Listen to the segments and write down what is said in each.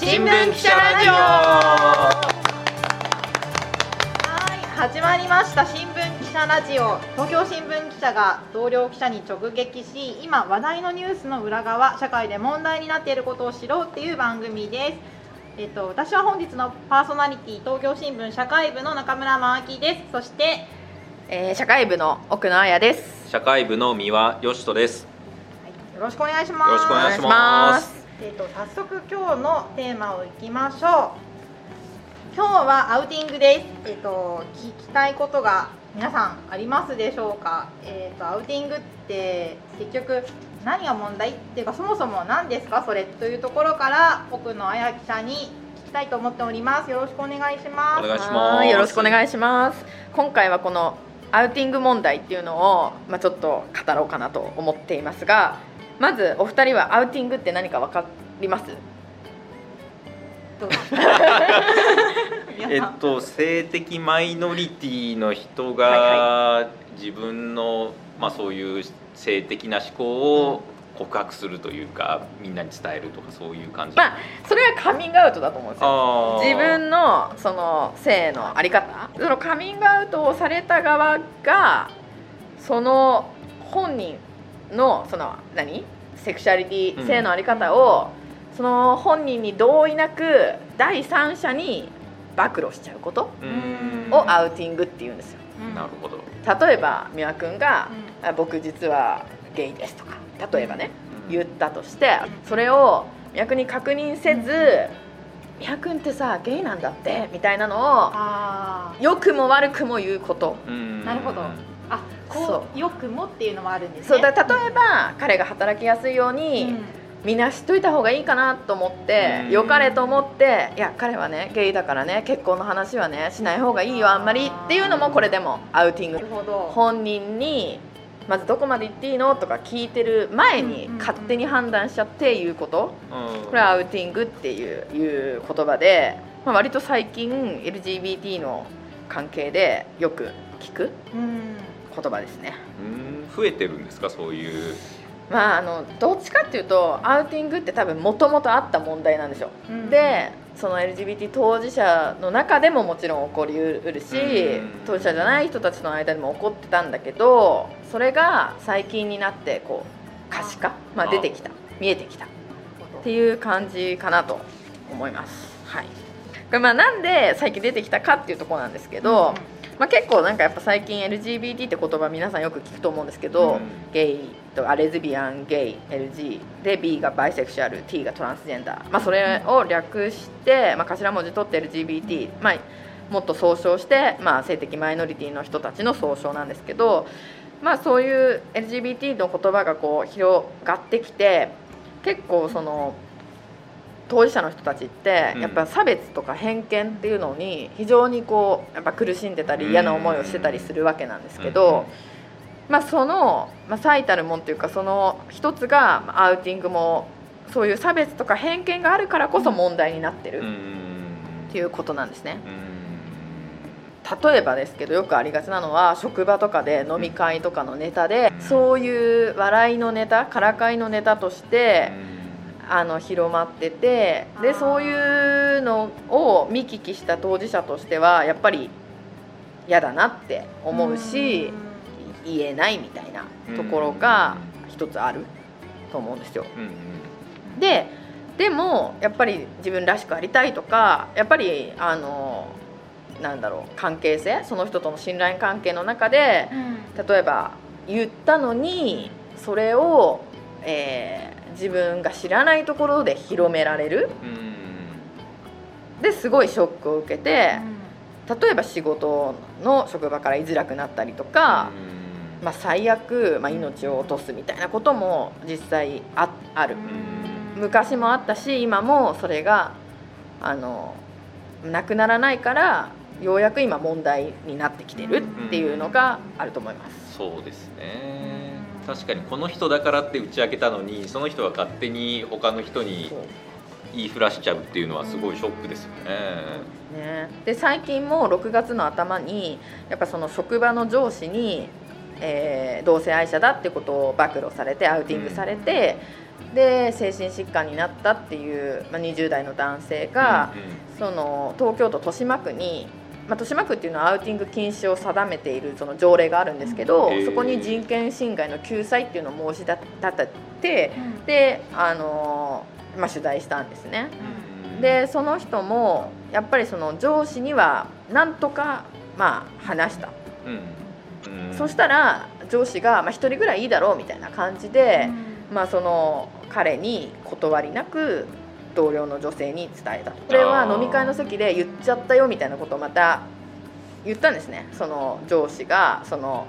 新聞記者ラジオはい始まりました新聞記者ラジオ東京新聞記者が同僚記者に直撃し今話題のニュースの裏側社会で問題になっていることを知ろうっていう番組ですえっと、私は本日のパーソナリティ東京新聞社会部の中村真明ですそして、えー、社会部の奥野彩です。社会部の三輪よしとです。はい、よろしくお願いしますよろしくお願いします。えっと、早速今日のテーマをいきましょう。今日はアウティングですえっと聞きたいことが皆さんありますでしょうか？えっとアウティングって結局何が問題っていうかそもそも何ですか？それというところから奥野彩記者に聞きたいと思っております。よろしくお願いします。お願いします。はいよろしくお願いします。今回はこのアウティング問題っていうのをまあちょっと語ろうかなと思っていますが、まずお二人はアウティングって何かわかります？えっと性的マイノリティの人が、は自分のまあそういう性的な思考を告白するというか、みんなに伝えるとかそういう感じ。まあそれはカミングアウトだと思うんですよ。自分のその性のあり方。そのカミングアウトをされた側がその本人のその何？セクシャリティうん。性のあり方を、その本人に同意なく第三者に暴露しちゃうことうーん。をアウティングって言うんですよ。うん。なるほど。例えば美和君がう、あ僕実はゲイです」とか例えばねうん。言ったとしてそれを美和君に確認せず「美和君ってさゲイなんだって」みたいなのを良くも悪くも言うこと。うん。なるほど。あこそう。よくもっていうのもあるんですね。そうだ例えば彼が働きやすいよううに、んみんな知っといた方がいいかなと思ってうん。良かれと思っていや彼はねゲイだからね結婚の話はねしない方がいいよあんまりっていうのもこれでもアウティング。本人にまずどこまで行っていいのとか聞いてる前に勝手に判断しちゃって言うこと。うん。これはアウティングっていういう言葉で、まあ、割と最近 LGBT の関係でよく聞くうん。言葉ですね。うん。増えてるんですかそういう。まあ、あのどっちかっていうとアウティングって多分もともとあった問題なんですよ。うん。でその LGBT 当事者の中でももちろん起こりうるしうん。当事者じゃない人たちの間でも起こってたんだけどそれが最近になってこう可視化、まあ、出てきた見えてきたっていう感じかなと思います。はい。まあなんで最近出てきたかっていうところなんですけど、まあ、結構なんかやっぱ最近 LGBT って言葉皆さんよく聞くと思うんですけど、うん。ゲイとかレズビアンゲイ LG で B がバイセクシュアル T がトランスジェンダー、まあ、それを略して、まあ、頭文字取って LGBT、まあ、もっと総称して、まあ、性的マイノリティの人たちの総称なんですけど、まあ、そういう LGBT の言葉がこう広がってきて結構その当事者の人たちってうん。やっぱ差別とか偏見っていうのに非常にこうやっぱ苦しんでたり嫌な思いをしてたりするわけなんですけど、まあ、その、まあ、最たるもんというかその一つがまあアウティングもそういう差別とか偏見があるからこそ問題になってるうん。っていうことなんですね。うん。例えばですけどよくありがちなのは職場とかで飲み会とかのネタでそういう笑いのネタからかいのネタとしてあの広まっててでそういうのを見聞きした当事者としてはやっぱり嫌だなって思うし言えないみたいなところが一つあると思うんですよ。うんうん。ででもやっぱり自分らしくありたいとかやっぱりあのなんだろう関係性その人との信頼関係の中でうん。例えば言ったのにそれを、えー自分が知らないところで広められる。うん。ですごいショックを受けて例えば仕事の職場から居づらくなったりとか、うん。まあ、最悪、まあ、命を落とすみたいなことも実際あある。うん。昔もあったし今もそれがあのなくならないからようやく今問題になってきてるっていうのがあると思います。そうですね確かにこの人だからって打ち明けたのにその人が勝手に他の人に言いふらしちゃうっていうのはすごいショックですよね。ね、で最近も6月の頭にやっぱその職場の上司に、えー同性愛者だってことを暴露されてアウティングされて、で精神疾患になったっていう、まあ、20代の男性が、その東京都豊島区に、まあ、豊島区っていうのはアウティング禁止を定めているその条例があるんですけど、そこに人権侵害の救済っていうのを申し立ててであの、まあ、取材したんですね。でその人もやっぱりその上司にはなんとかまあ話した、うん。うん。そしたら上司がまあ一人ぐらいいいだろうみたいな感じで、まあ、その彼に断りなく同僚の女性に伝えた。とこれは飲み会の席で言っちゃったよみたいなことをまた言ったんですね。その上司がその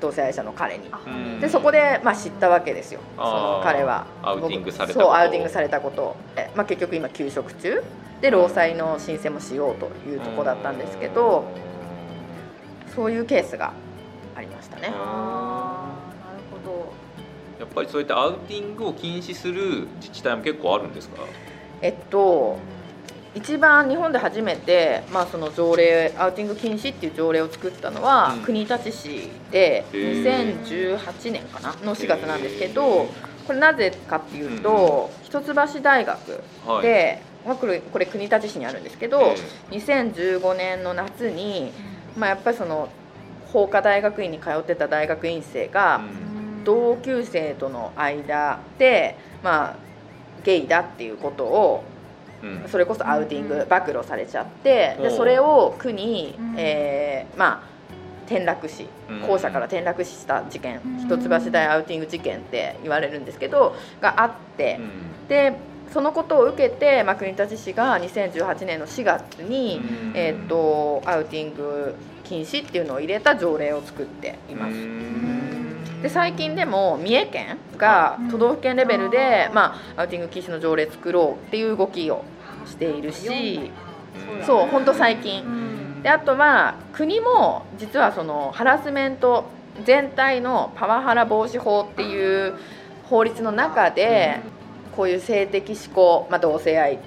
同性愛者の彼に。うん。でそこでまあ知ったわけですよ。その彼は。アウティングされたそうことアウティングされたことえ、まあ、結局今休職中。で労災の申請もしようというところだったんですけどそういうケースがありましたね。やっぱりそういったアウティングを禁止する自治体も結構あるんですか？えっと一番日本で初めて、まあ、その条例アウティング禁止っていう条例を作ったのは、うん。国立市でへー。2018年かなの4月なんですけへどこれなぜかっていうと、一橋大学はい。で、まあ、これこれ国立市にあるんですけど、え2015年の夏に、まあ、やっぱりその法科大学院に通ってた大学院生えが、うん同級生との間で、まあ、ゲイだっていうことをうん。それこそアウティンうん。グ暴露されちゃってでそれを区にうん、えーまあ、転落死うん。校舎から転落死した事件うん。一橋大アウティング事件って言われるんですけどがあってうん。でそのことを受けて、まあ、国立市が2018年の4月に、うん。えー、とアウティング禁止っていうのを入れた条例を作っています。うんで最近でも三重県がうん都道府県レベルで、まあ、アウティング禁止の条例作ろうっていう動きをしているしうんそう本当最近。うん。であとは国も実はそのハラスメント全体のパワハラ防止法っていう法律の中でこういう性的指向、まあ、同性愛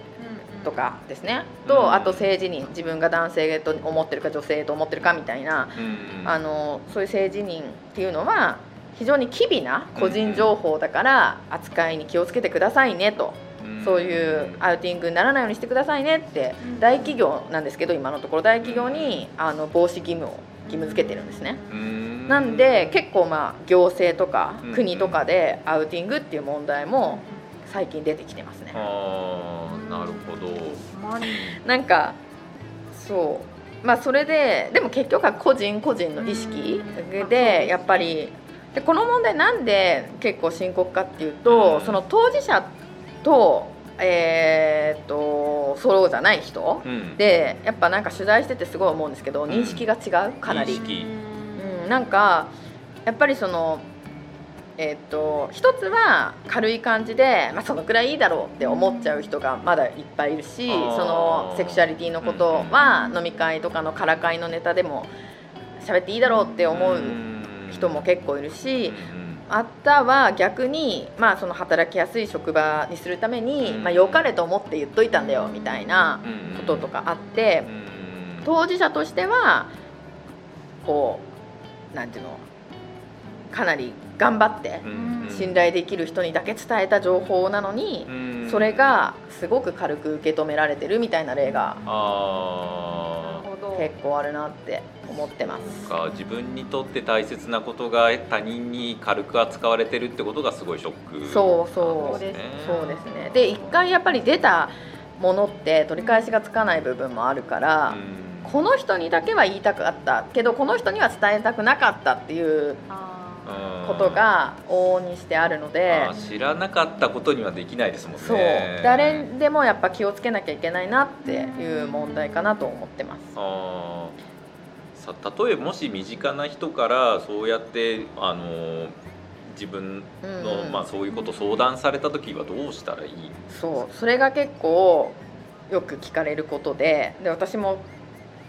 とかですね。うんとあと性自認自分が男性と思ってるか女性と思ってるかみたいなうん。あのそういう性自認っていうのは非常に機微な個人情報だから扱いに気をつけてくださいねと。そういうアウティングにならないようにしてくださいねってうん。大企業なんですけど今のところ。大企業にあの防止義務を義務付けてるんですね。うん。なんで結構まあ行政とかうん国とかでアウティングっていう問題も最近出てきてますね。ああなるほど。なんかそう。まあそれででも結局は個人個人の意識うん。でやっぱりでこの問題なんで結構深刻かっていうと、うん。その当事者とえーっとそうじゃない人うん。でやっぱなんか取材しててすごい思うんですけど認識が違うかなり。うん、なんかやっぱりそのえーっと一つは軽い感じで、まあ、そのくらいいいだろうって思っちゃう人がまだいっぱいいるし、あー。そのセクシュアリティのことは飲み会とかのからかいのネタでも喋っていいだろうって思う人も結構いるし、あったは逆に、まあ、その働きやすい職場にするために、うん。まあ、良かれと思って言っといたんだよみたいなこととかあって。当事者としてはこうなんていうのかなり頑張って信頼できる人にだけ伝えた情報なのにそれがすごく軽く受け止められてるみたいな例が結構あるなって思ってます。あ自分にとって大切なことが他人に軽く扱われてるってことがすごいショックそうそう。ですね。そうですね。で一回やっぱり出たものって取り返しがつかない部分もあるから、うん。この人にだけは言いたかったけどこの人には伝えたくなかったっていうことが往々にしてあるのであ、知らなかったことにはできないですもんね。そう。誰でもやっぱ気をつけなきゃいけないなっていう問題かなと思ってます。さ例えばもし身近な人からそうやってあの自分の、うん。まあ、そういうこと相談された時はどうしたらいい？そう。それが結構よく聞かれることでで私も、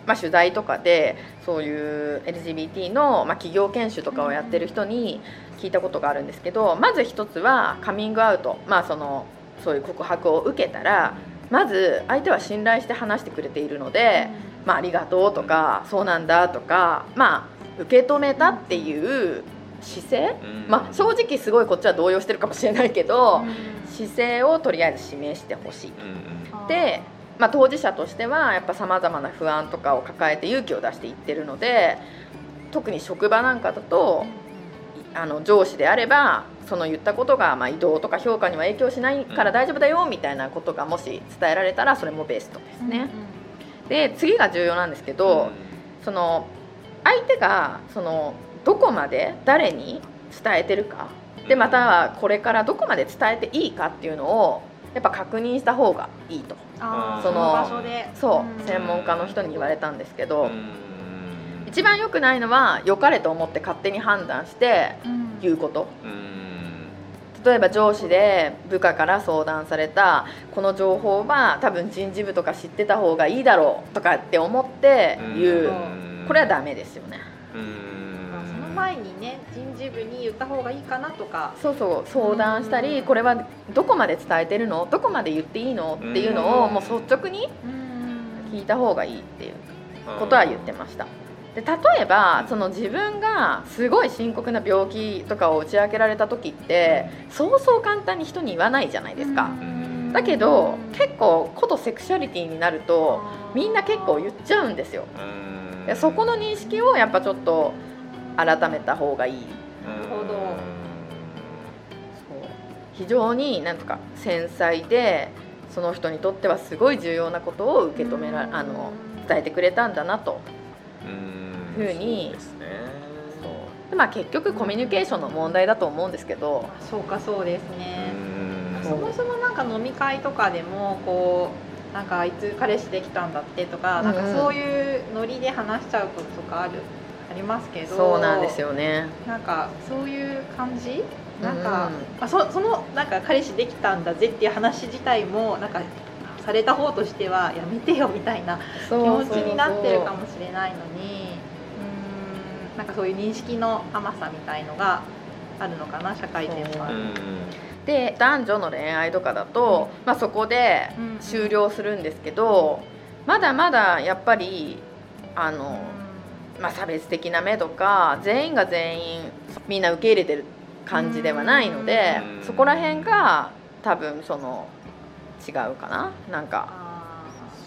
まあ、取材とかでそういう LGBT の、まあ、企業研修とかをやってる人に聞いたことがあるんですけどまず一つはカミングアウト、まあ、そのそういう告白を受けたらまず相手は信頼して話してくれているので、まあ、ありがとうとかそうなんだとか、まあ、受け止めたっていう姿勢、うん。まあ正直すごいこっちは動揺してるかもしれないけど、うん。姿勢をとりあえず示してほしいで、まあ、当事者としてはやっぱさまざまな不安とかを抱えて勇気を出していってるので特に職場なんかだとあの上司であればその言ったことがまあ移動とか評価には影響しないから大丈夫だよみたいなことがもし伝えられたらそれもベストですね。で次が重要なんですけど、その相手がそのどこまで誰に伝えてるかでまたはこれからどこまで伝えていいかっていうのをやっぱ確認した方がいいと。その場所で。そう。うん。専門家の人に言われたんですけうどん。一番良くないのは良かれと思って勝手に判断してうん。言うこと。うん。例えば上司で部下から相談されたこの情報は多分人事部とか知ってた方がいいだろうとかって思って言う。これはダメですよね前にね人事部に言った方がいいかなとかそうそう相談したりこれはどこまで伝えてるの？どこまで言っていいの？っていうのをもう率直に聞いた方がいいっていうことは言ってました。で例えばその自分がすごい深刻な病気とかを打ち明けられた時ってそうそう簡単に人に言わないじゃないですか。うん。だけど結構ことセクシャリティになるとみんな結構言っちゃうんですよ。そこの認識をやっぱちょっと改めた方がいい。なるほど。そう。非常になんとか繊細でその人にとってはすごい重要なことを受け止めらあの伝えてくれたんだなと。ふうに。そうですね。でまあ結局コミュニケーションの問題だと思うんですけど。そうかそうですね。うん。そもそもなんか飲み会とかでもこうなんかあいつ彼氏できたんだってとか、なんかそういうノリで話しちゃうこととかある？ありますけどそうなんですよね。なんかそういう感じ？なんか、うんあそそのなんか彼氏できたんだぜっていう話自体もなんかされた方としてはやめてよみたいな気気持ちになってるかもしれないのにうーんなんかそういう認識の甘さみたいのがあるのかな社会全般う。ん。で男女の恋愛とかだと、まあ、そこでうん終了するんですけどまだまだやっぱりあの、まあ、差別的な目とか全員が全員みんな受け入れてる感じではないのでうん。そこら辺が多分その違うかな。なんか。あ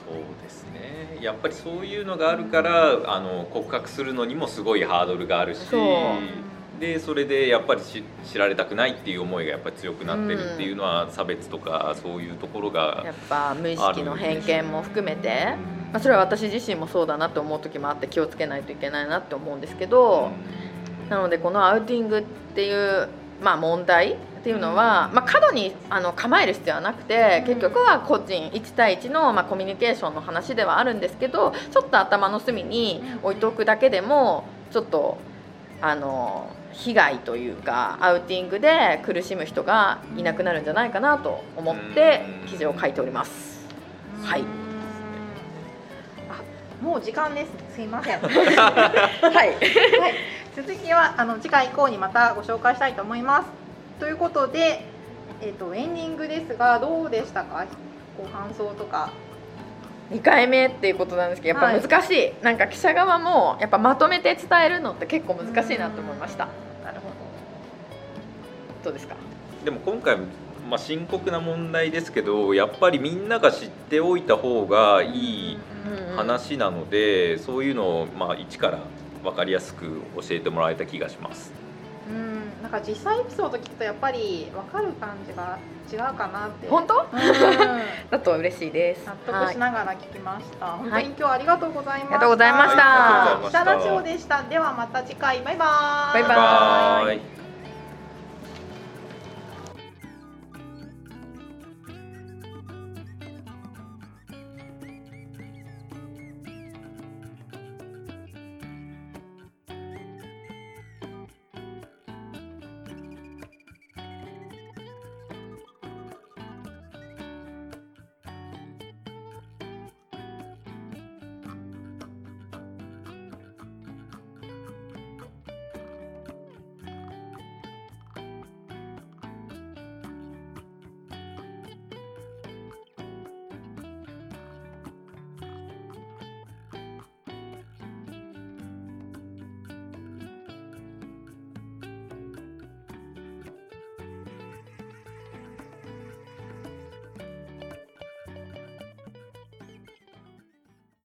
そうですね。やっぱりそういうのがあるからあの告白するのにもすごいハードルがあるしそう。でそれでやっぱりし知られたくないっていう思いがやっぱり強くなってるっていうのは差別とかそういうところがやっぱ無意識の偏見も含めて、うんまあ、それは私自身もそうだなと思う時もあって気をつけないといけないなって思うんですけど。なのでこのアウティングっていう、まあ、問題っていうのは、まあ、過度にあの構える必要はなくて結局は個人1対1の、まあ、コミュニケーションの話ではあるんですけどちょっと頭の隅に置いておくだけでもちょっとあの被害というかアウティングで苦しむ人がいなくなるんじゃないかなと思って記事を書いております。ーはい。あもう時間です。すいません。はい、はい、続きはあの次回以降にまたご紹介したいと思います。ということで、えっとエンディングですがどうでしたか？ご感想とか。2回目っていうことなんですけどやっぱ難しい、なんか記者側もやっぱまとめて伝えるのって結構難しいなと思いました。なるほどうですか？でも今回、まあ、深刻な問題ですけどやっぱりみんなが知っておいた方がいい話なので、そういうのを、まあ、一から分かりやすく教えてもらえた気がします。ど。うん、なんか実際エピソード聞くとやっぱりわかる感じが違うかなって。本当？うん だと嬉しいです。納得しながら聞きました。本当に今日はありがとうございました。ありがとうございましたはいありがとうございました記者ラジオでした。ではまた次回バイバーイ。バイバーイイ